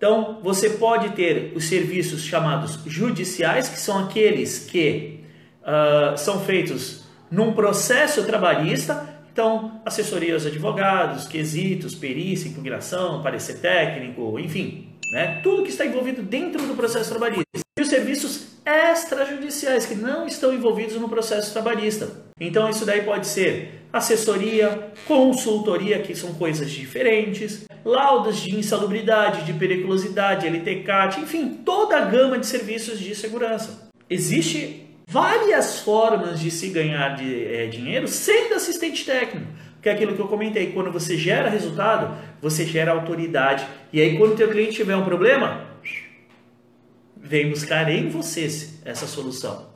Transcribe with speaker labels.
Speaker 1: Então, você pode ter os serviços chamados judiciais, que são aqueles que uh, são feitos num processo trabalhista. Então, assessoria aos advogados, quesitos, perícia, impugnação, parecer técnico, enfim, né? tudo que está envolvido dentro do processo trabalhista. Os serviços extrajudiciais, que não estão envolvidos no processo trabalhista. Então, isso daí pode ser assessoria, consultoria, que são coisas diferentes, laudas de insalubridade, de periculosidade, LTCAT, enfim, toda a gama de serviços de segurança. Existe várias formas de se ganhar de, é, dinheiro sendo assistente técnico. Que é aquilo que eu comentei, quando você gera resultado, você gera autoridade. E aí quando o teu cliente tiver um problema, vem buscar em vocês essa solução.